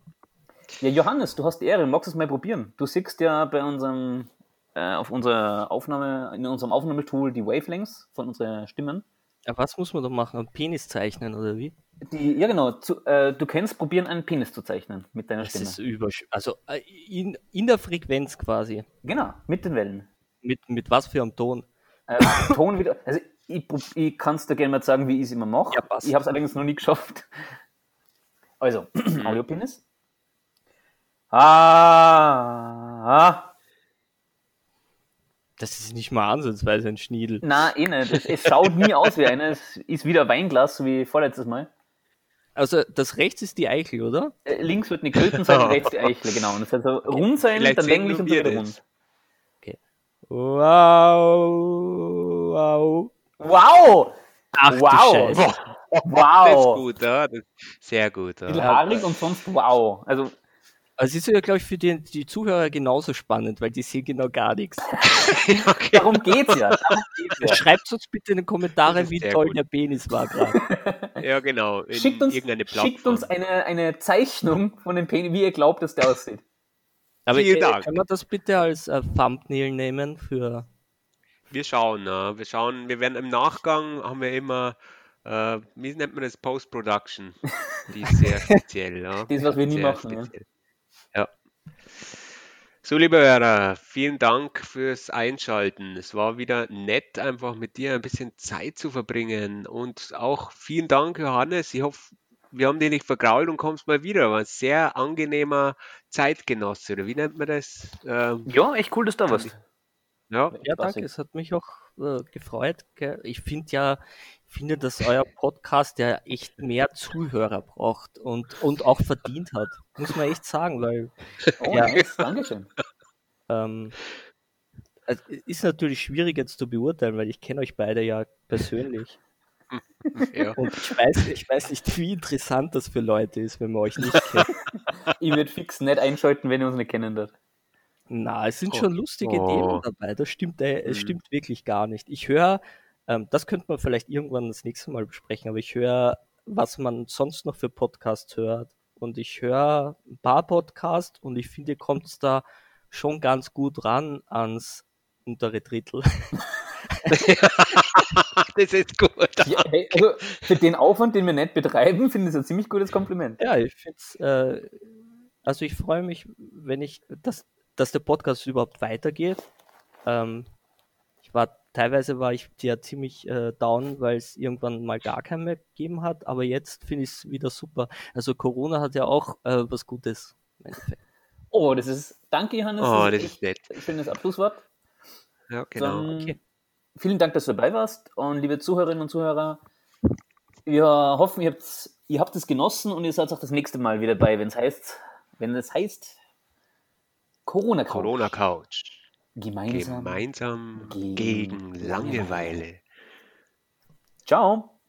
Ja, Johannes, du hast die Ehre, magst du es mal probieren? Du siehst ja bei unserem, äh, auf unserer Aufnahme, in unserem Aufnahmetool die Wavelengths von unseren Stimmen. Ja, was muss man da machen? Einen Penis zeichnen oder wie? Die, ja, genau. Zu, äh, du kannst probieren, einen Penis zu zeichnen mit deiner Das Stimme. ist übersch Also äh, in, in der Frequenz quasi. Genau, mit den Wellen. Mit, mit was für einem Ton? Äh, Ton wieder. Also, ich, ich kann es dir gerne mal sagen, wie ich es immer mache. Ja, ich habe es allerdings noch nie geschafft. Also, Audiopenis. Ah, ah. Das ist nicht mal ansatzweise ein Schniedel. Na, eh nicht. Es, es schaut nie aus wie einer. Es ist wieder ein Weinglas, so wie vorletztes Mal. Also das rechts ist die Eichel, oder? Äh, links wird eine Kröten sein, rechts die Eichel, genau. Und es soll so rund sein, Vielleicht dann länglich und dann wieder das. rund. Wow. Wow. Wow! Ach, du Wow. Scheiße. Das ist Wow! gut, ja? das ist sehr gut. Bisschen Ja. haarig und sonst wow. Also, Also es ist ja, glaube ich, für die, die Zuhörer genauso spannend, weil die sehen genau gar nichts. okay. darum geht's ja. Darum geht's ja. Schreibt uns bitte in den Kommentaren, wie toll gut. der Penis war gerade. ja, genau. Schickt uns, schickt uns eine, eine Zeichnung von dem Penis, wie ihr glaubt, dass der aussieht. Aber Vielen äh, Dank. können wir das bitte als äh, Thumbnail nehmen für... Wir schauen, ja. wir schauen, wir werden im Nachgang haben wir immer, äh, wie nennt man das, Post-Production. Die ist sehr speziell, ja. Das, was wir nie Sehr machen. Ja. So, liebe Hörer, vielen Dank fürs Einschalten. Es war wieder nett, einfach mit dir ein bisschen Zeit zu verbringen. Und auch vielen Dank, Johannes. Ich hoffe, wir haben dich nicht vergrault und kommst mal wieder. War ein sehr angenehmer Zeitgenosse, oder wie nennt man das? Ähm, ja, echt cool, dass du da warst. ja, Ja, danke, es hat mich auch äh, gefreut. Gell? Ich finde ja, finde, dass euer Podcast ja echt mehr Zuhörer braucht und, und auch verdient hat. Muss man echt sagen, weil Oh, Ja. nice. Dankeschön. ähm, es ist natürlich schwierig jetzt zu beurteilen, weil ich kenne euch beide ja persönlich. ja. Und ich weiß, ich weiß nicht, wie interessant das für Leute ist, wenn man euch nicht kennt. Ich würde fix nicht einschalten, wenn ihr uns nicht kennen dürft. Na, es sind Oh. schon lustige Oh. Themen dabei. Das stimmt, äh, es Mhm. stimmt wirklich gar nicht. Ich höre, ähm, das könnte man vielleicht irgendwann das nächste Mal besprechen, aber ich höre, was man sonst noch für Podcasts hört. Und ich höre ein paar Podcasts und ich finde, kommt es da schon ganz gut ran ans untere Drittel. das ist gut. Ja, hey, also für den Aufwand, den wir nicht betreiben, finde ich es ein ziemlich gutes Kompliment. Ja, ich finde es, äh, also ich freue mich, wenn ich, dass, dass der Podcast überhaupt weitergeht. Ähm, ich war, teilweise war ich ja ziemlich äh, down, weil es irgendwann mal gar keinen mehr gegeben hat, aber jetzt finde ich es wieder super. Also Corona hat ja auch äh, was Gutes im Endeffekt. Oh, das ist. Danke, Johannes. Oh, das ist nett. schönes Abschlusswort. Ja, genau. Dann okay. vielen Dank, dass du dabei warst. Und liebe Zuhörerinnen und Zuhörer, wir hoffen, ihr habt, ihr habt es genossen und ihr seid auch das nächste Mal wieder dabei, wenn es heißt, wenn es heißt Corona Couch. Corona Couch. Gemeinsam. Gemeinsam gegen gegen Langeweile. Langeweile. Ciao.